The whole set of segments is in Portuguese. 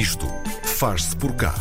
Isto faz-se por cá.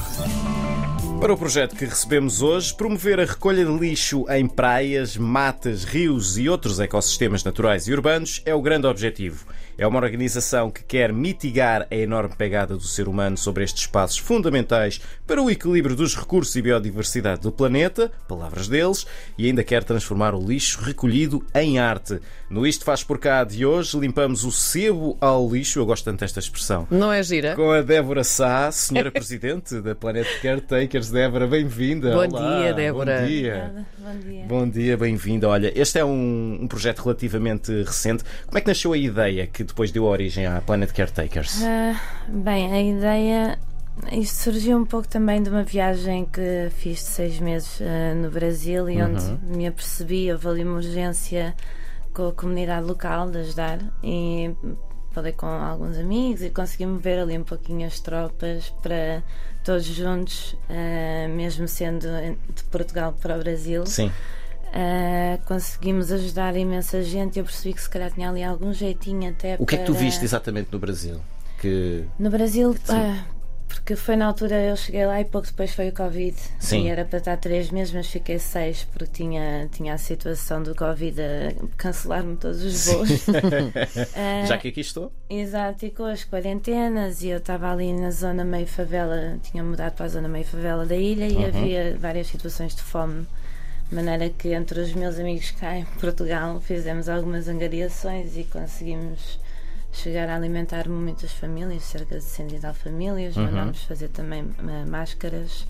Para o projeto que recebemos hoje, promover a recolha de lixo em praias, matas, rios e outros ecossistemas naturais e urbanos é o grande objetivo. É uma organização que quer mitigar a enorme pegada do ser humano sobre estes espaços fundamentais para o equilíbrio dos recursos e biodiversidade do planeta, palavras deles, e ainda quer transformar o lixo recolhido em arte. No Isto Faz Por Cá de hoje, limpamos o sebo ao lixo, eu gosto tanto desta expressão. Não é gira? Com a Débora Sá, senhora Presidente da Planet Caretakers. Débora, bem-vinda. Bom Olá. dia, Débora. Bom dia. Bom dia. Bom dia, bem-vinda. Olha, este é um, um projeto relativamente recente. Como é que nasceu a ideia que depois deu origem à Planet Caretakers? Uh, bem, a ideia. Isto surgiu um pouco também de uma viagem que fiz de seis meses uh, no Brasil e Uhum. onde me apercebi, houve ali uma urgência com a comunidade local de ajudar e falei com alguns amigos e consegui mover ali um pouquinho as tropas para todos juntos, uh, mesmo sendo de Portugal para o Brasil. Sim. Uh, conseguimos ajudar imensa gente e eu percebi que se calhar tinha ali algum jeitinho até O que é que tu para- viste exatamente no Brasil? Que... No Brasil, ah, porque foi na altura eu cheguei lá e pouco depois foi o Covid. Sim. E era para estar três meses, mas fiquei seis porque tinha, tinha a situação do Covid a cancelar-me todos os voos. Ah, Já que aqui estou? Exato, e com as quarentenas, e eu estava ali na zona meio favela, tinha mudado para a zona meio favela da ilha e Uhum. havia várias situações de fome. De maneira que entre os meus amigos cá em Portugal fizemos algumas angariações e conseguimos chegar a alimentar muitas famílias, cerca de 100 e tal famílias. Uhum. Mandámos fazer também máscaras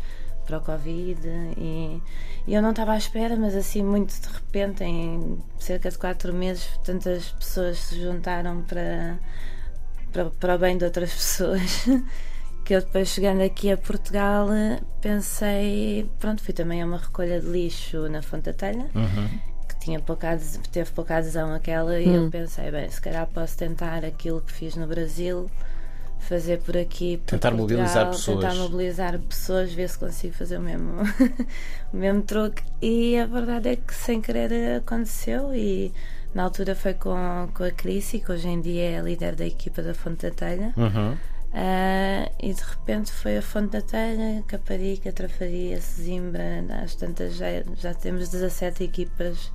para o Covid e, e eu não estava à espera, mas assim muito de repente, em cerca de quatro meses, tantas pessoas se juntaram para, para, para o bem de outras pessoas. Que eu depois chegando aqui a Portugal pensei, pronto, fui também a uma recolha de lixo na Fonte da Telha, Uhum. que tinha pouca, teve pouca adesão àquela, e Hum. eu pensei, bem, se calhar posso tentar aquilo que fiz no Brasil, fazer por aqui. por Tentar Portugal, mobilizar pessoas. Tentar mobilizar pessoas, ver se consigo fazer o mesmo, o mesmo truque. E a verdade é que sem querer aconteceu e na altura foi com, com a Cris, que hoje em dia é a líder da equipa da Fonte da Telha. Uhum. Ah, e de repente foi a Fonte da Telha, Caparica, Trafaria, Sesimbra, às tantas já, já temos 17 equipas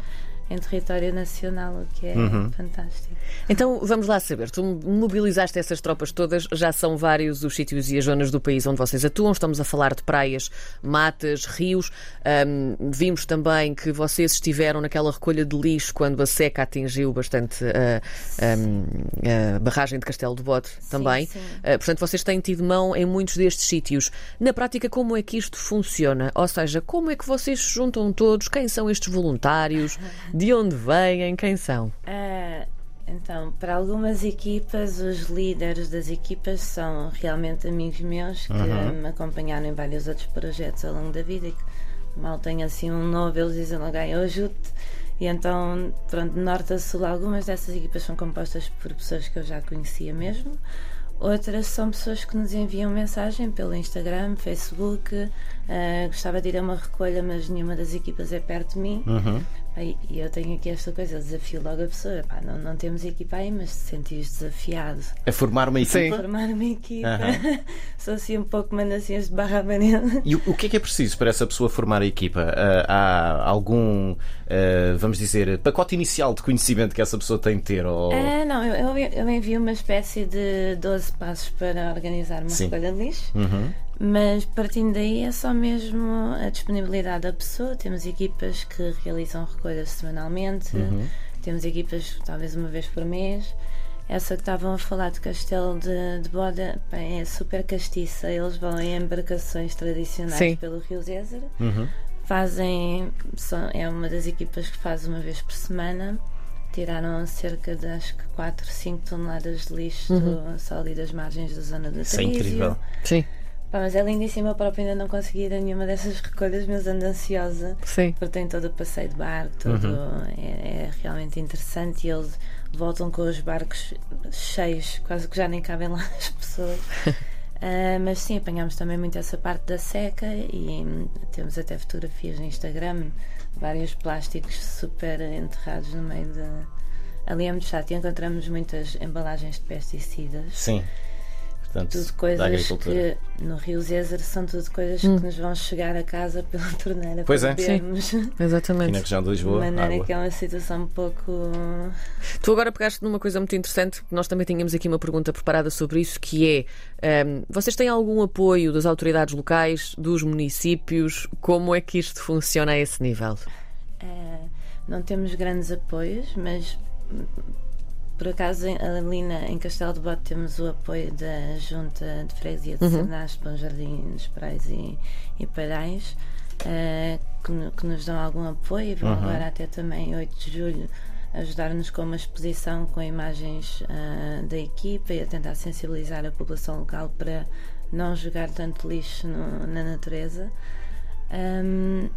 em território nacional, o que é Uhum. fantástico. Então vamos lá saber. Tu mobilizaste essas tropas todas, já são vários os sítios e as zonas do país onde vocês atuam. Estamos a falar de praias, matas, rios. Ahm, vimos também que vocês estiveram naquela recolha de lixo quando a seca atingiu bastante a, a- a barragem de Castelo de Bode também. sim. Ah, portanto, vocês têm tido mão em muitos destes sítios. Na prática, como é que isto funciona? Ou seja, como é que vocês se juntam todos? Quem são estes voluntários? De onde vêm? Quem são? Ah, então, para algumas equipas, os líderes das equipas são realmente amigos meus que me acompanharam em vários outros projetos ao longo da vida e que mal tenho assim um novo, eles dizem logo, "Ai, eu ajudo-te. E então, pronto, de norte a sul, algumas dessas equipas são compostas por pessoas que eu já conhecia mesmo. Outras são pessoas que nos enviam mensagem pelo Instagram, Facebook. ah, gostava de ir a uma recolha, mas nenhuma das equipas é perto de mim. Uhum. E eu tenho aqui esta coisa, eu desafio logo a pessoa. Pá, não, não temos equipa aí, mas se sentires desafiado A formar uma Sim. equipa? formar uma equipa, Aham. sou assim um pouco manacinhas de barra à parede. E o, o que é que é preciso para essa pessoa formar a equipa? Ah, há algum, ah, vamos dizer, pacote inicial de conhecimento que essa pessoa tem de ter? Ou... Ah, não, eu, eu, eu envio uma espécie de 12 passos para organizar uma Sim. recolha de lixo. Uhum. Mas partindo daí é só mesmo a disponibilidade da pessoa. Temos equipas que realizam recolhas semanalmente, Uhum. temos equipas talvez uma vez por mês. Essa que estavam a falar de Castelo de, de Boda bem, é super castiça. Eles vão em embarcações tradicionais Sim. pelo Rio Zézer. Uhum. Fazem, são- é uma das equipas que faz uma vez por semana. Tiraram cerca de acho que 4, 5 toneladas de lixo só ali das margens da zona do Isso é incrível. Sim, Pá, mas é lindíssimo, eu própria ainda não consegui ir a nenhuma dessas recolhas, mas ando ansiosa, sim. porque tem todo o passeio de barco, todo, é, é realmente interessante e eles voltam com os barcos cheios, quase que já nem cabem lá as pessoas. Ah, mas sim, apanhámos também muito essa parte da seca e hum, temos até fotografias no Instagram, vários plásticos super enterrados no meio de. Ali é muito chato e encontramos muitas embalagens de pesticidas. Sim. Portanto, tudo da coisas agricultura. que no Rio Zézer são tudo coisas que nos vão chegar a casa pela torneira Pois para é. bebermos. Aqui na Exatamente. região de De Lisboa, maneira água. que é uma situação um pouco. Tu agora pegaste numa coisa muito interessante, nós também tínhamos aqui uma pergunta preparada sobre isso, que é: ehm, vocês têm algum apoio das autoridades locais, dos municípios? Como é que isto funciona a esse nível? eh, não temos grandes apoios, mas hum, por acaso ali na, em Castelo de Bote temos o apoio da Junta de Freguesia de Sernas, Bom Jardim dos Prais e, e Parais, eh, que, que nos dão algum apoio e vão agora até também 8 de julho ajudar-nos com uma exposição com imagens ah, da equipa e a tentar sensibilizar a população local para não jogar tanto lixo no- na natureza. Ahm,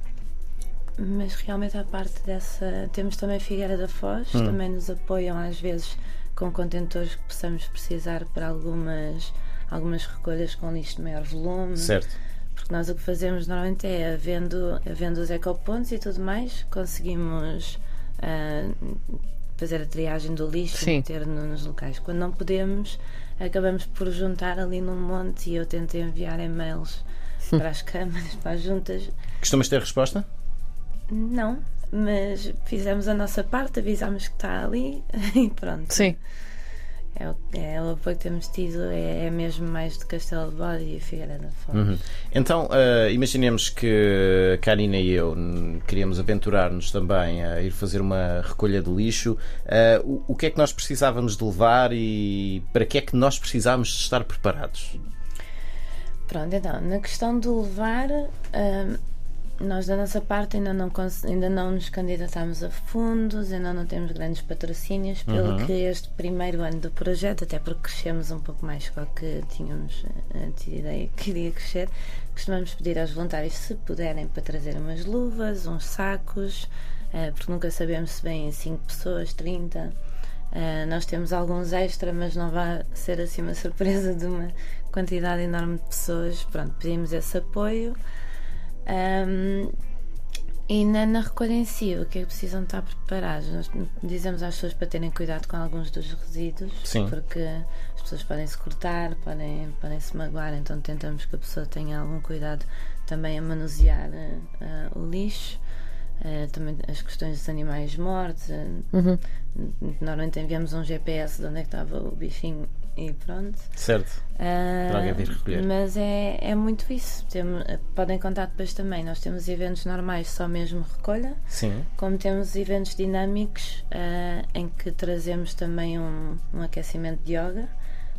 mas realmente, à parte dessa, temos também Figueira da Foz, também nos apoiam às vezes com contentores que possamos precisar para algumas, algumas recolhas com lixo de maior volume. Certo. Porque nós o que fazemos normalmente é, havendo, havendo os ecopontos e tudo mais, conseguimos ah, fazer a triagem do lixo Sim. e meter no- nos locais. Quando não podemos, acabamos por juntar ali num monte e eu tento enviar e-mails para as câmaras, para as juntas. Costumas ter resposta? Não, mas fizemos a nossa parte, avisámos que está ali e pronto. Sim. É o, é o apoio que temos tido, é, é mesmo mais de Castelo de Bode e Figueira da Foz. Uhum. Então, eh, imaginemos que a Karina e eu queríamos aventurar-nos também a ir fazer uma recolha de lixo. Eh, o, o que é que nós precisávamos de levar e para que é que nós precisávamos de estar preparados? Pronto, então, na questão do levar, hum, nós da nossa parte ainda não, ainda não nos candidatámos a fundos, ainda não temos grandes patrocínios, pelo que este primeiro ano do projeto, até porque crescemos um pouco mais do que tínhamos eh, tido ideia que queria crescer, costumamos pedir aos voluntários se puderem para trazer umas luvas, uns sacos, eh, porque nunca sabemos se vêm 5 pessoas, 30. Uh, nós temos alguns extra, mas não vai ser assim uma surpresa de uma quantidade enorme de pessoas. Pronto, pedimos esse apoio. Um, e na, na recolha em si, o que é que precisam estar preparados? Nós dizemos às pessoas para terem cuidado com alguns dos resíduos, Sim. porque as pessoas podem se cortar, podem, podem se magoar, então tentamos que a pessoa tenha algum cuidado também a manusear eh, o lixo. Eh, também as questões dos animais mortos. eh, Uhum. Normalmente enviamos um GPS de onde é que estava o bichinho e pronto. Certo. Vir recolher. Mas é, é muito isso. Temos, podem contar depois também. Nós temos eventos normais, só mesmo recolha, Sim. como temos eventos dinâmicos ah, em que trazemos também um, um aquecimento de yoga.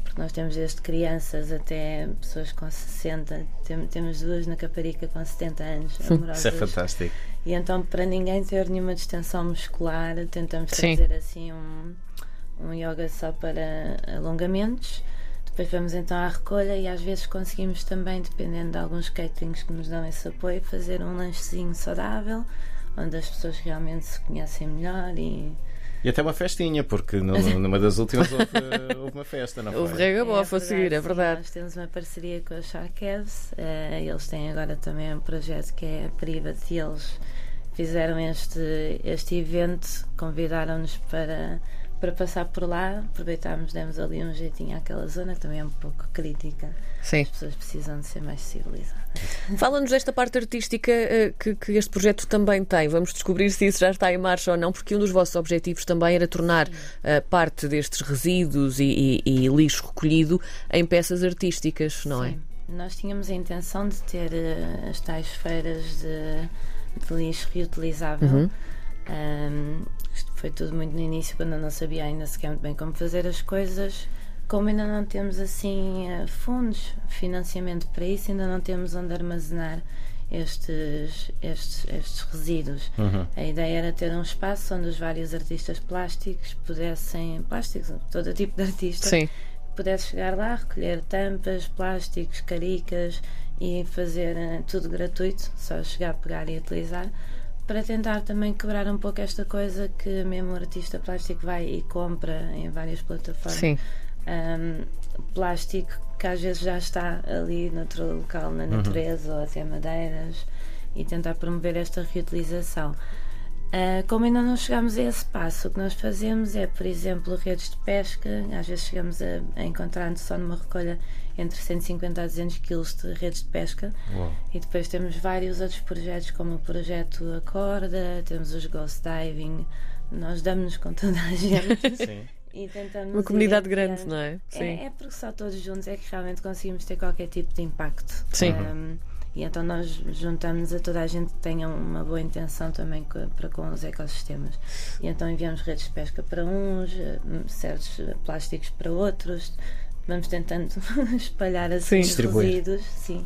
Porque nós temos desde crianças até pessoas com 60, tem- temos duas na Caparica com 70 anos, amorosas. Isso é fantástico. E então, para ninguém ter nenhuma distensão muscular, tentamos Sim. trazer assim um, um yoga só para alongamentos. Depois vamos então à recolha e às vezes conseguimos também, dependendo de alguns caterings que nos dão esse apoio, fazer um lanchezinho saudável, onde as pessoas realmente se conhecem melhor e E até uma festinha, porque no- numa das últimas houve, houve uma festa, não foi? Houve regabofa a É seguir, é sim, verdade. Nós temos uma parceria com a Sharkevs. eh, eles têm agora também um projeto que é a Privat e eles fizeram este, este evento, convidaram-nos para, para passar por lá. Aproveitámos, demos ali um jeitinho àquela zona, também é um pouco crítica. Sim. As pessoas precisam de ser mais civilizadas. Fala-nos desta parte artística eh, que, que este projeto também tem. Vamos descobrir se isso já está em marcha ou não, porque um dos vossos objetivos também era tornar eh, parte destes resíduos e, e- e lixo recolhido em peças artísticas, não é? Sim. Nós tínhamos a intenção de ter eh, as tais feiras de, de lixo reutilizável. Uhum. Isto foi tudo muito no início, quando eu não sabia ainda sequer muito bem como fazer as coisas. Como ainda não temos assim eh, fundos, financiamento para isso, ainda não temos onde armazenar estes, estes, estes resíduos. Uhum. A ideia era ter um espaço onde os vários artistas plásticos pudessem, plásticos, todo tipo de artista, Sim. pudesse chegar lá, recolher tampas, plásticos, caricas e fazer eh, tudo gratuito, só chegar, pegar e utilizar, para tentar também quebrar um pouco esta coisa que mesmo o artista plástico vai e compra em várias plataformas. Sim. Um, plástico que às vezes já está ali noutro local na natureza ou até madeiras e tentar promover esta reutilização. Uh, como ainda não chegamos a esse passo, o que nós fazemos é, por exemplo, redes de pesca. Às vezes chegamos a, a encontrar só numa recolha entre 150 a 200 quilos de redes de pesca. Uau. E depois temos vários outros projetos, como o projeto Acorda, temos os Ghost Diving. Nós damos-nos com toda a gente. Sim. E tentamos Uma comunidade grande, não é? É, é porque só todos juntos é que realmente conseguimos ter qualquer tipo de impacto. Sim. Um, e então nós juntamos a toda a gente que tenha uma boa intenção também para com os ecossistemas. E então enviamos redes de pesca para uns, eh, certos plásticos para outros. Vamos tentando espalhar assim Sim. os resíduos. Sim.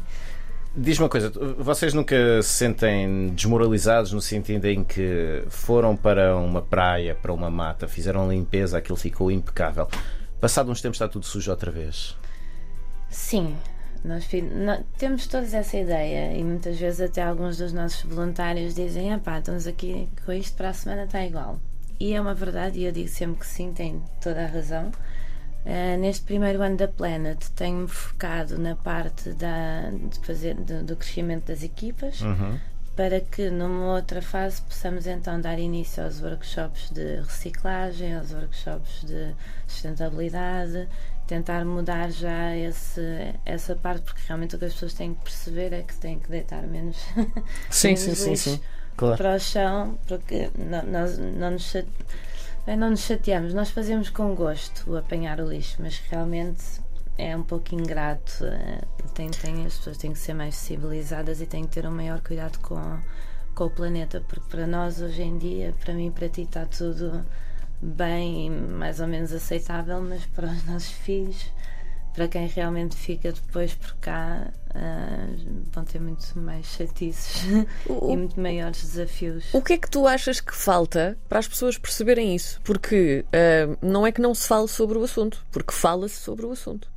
Diz-me uma coisa, vocês nunca se sentem desmoralizados no sentido em que foram para uma praia, para uma mata, fizeram limpeza, aquilo ficou impecável. Passado uns tempos está tudo sujo outra vez. Sim, nós fi- nó- temos todos essa ideia e muitas vezes até alguns dos nossos voluntários dizem: ah pá, estamos aqui com isto para a semana está igual. E é uma verdade, e eu digo sempre que sim, tem toda a razão. Ah, neste primeiro ano da Planet tenho-me focado na parte da, de fazer, do, do crescimento das equipas Uhum. Para que numa outra fase possamos então dar início aos workshops de reciclagem, aos workshops de sustentabilidade, tentar mudar já esse, essa parte, porque realmente o que as pessoas têm que perceber é que têm que deitar menos, Sim, menos sim, sim, lixo sim. Claro. para o chão, porque nó- nós não nos, bem, não nos chateamos, nós fazemos com gosto o apanhar o lixo, mas realmente é um pouco ingrato. eh, Tem, tem, as pessoas têm que ser mais sensibilizadas e têm que ter um maior cuidado com, com o planeta, porque para nós hoje em dia, para mim e para ti, está tudo bem e mais ou menos aceitável, mas para os nossos filhos, para quem realmente fica depois por cá, ah, vão ter muito mais chatices O- e muito maiores desafios. O que é que tu achas que falta para as pessoas perceberem isso? Porque ah, não é que não se fale sobre o assunto, porque fala-se sobre o assunto.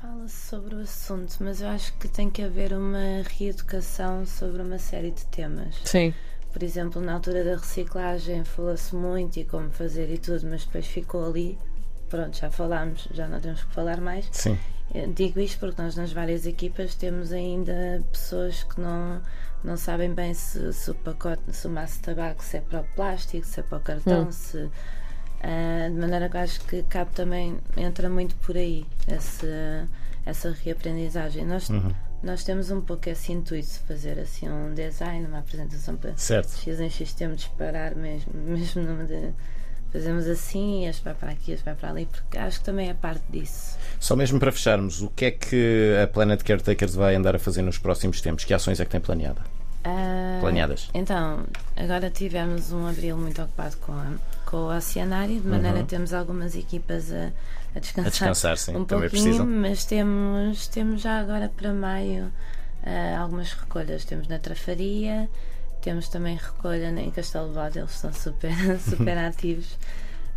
Fala-se sobre o assunto, mas eu acho que tem que haver uma reeducação sobre uma série de temas. Sim. Por exemplo, na altura da reciclagem falou-se muito e como fazer e tudo, mas depois ficou ali. Pronto, já falámos, já não temos que falar mais. Sim. Eu digo isto porque nós nas várias equipas temos ainda pessoas que não, não sabem bem se, se o pacote, se o maço de tabaco se é para o plástico, se é para o cartão, Hum. se. Ah, de maneira que acho que cabe também, entra muito por aí esse, essa reaprendizagem. Nós, Uhum. nós temos um pouco esse intuito de fazer assim um design, uma apresentação para Certo. X em X tempo disparar mesmo, mesmo nome de fazemos assim, este vai para aqui, este vai para ali, porque acho que também é parte disso. Só mesmo para fecharmos, o que é que a Planet Caretakers vai andar a fazer nos próximos tempos? Que ações é que tem planeada? Ah, Planeadas? Então, agora tivemos um abril muito ocupado com, a, com o oceanário, de maneira Uhum. que temos algumas equipas a, a descansar, A descansar, sim, um também pouquinho, precisam. mas temos, temos já agora para maio ah, algumas recolhas. Temos na Trafaria, temos também recolha em Castelo Bode, eles estão super, super ativos.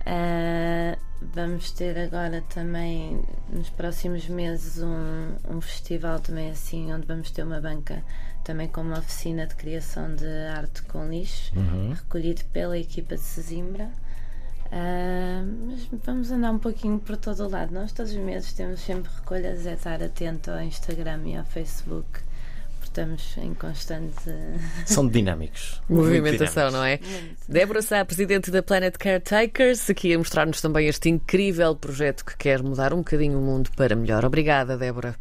Ah, vamos ter agora também nos próximos meses um, um festival também assim onde vamos ter uma banca também com uma oficina de criação de arte com lixo Uhum. recolhido pela equipa de Sesimbra Ah, mas vamos andar um pouquinho por todo o lado nós todos os meses temos sempre recolhas é estar atento ao Instagram e ao Facebook porque estamos em constante São dinâmicos. Movimentação, dinâmicos. não é? Muito. Débora Sá, presidente da Planet Caretakers, aqui a mostrar-nos também este incrível projeto que quer mudar um bocadinho o mundo para melhor. Obrigada, Débora.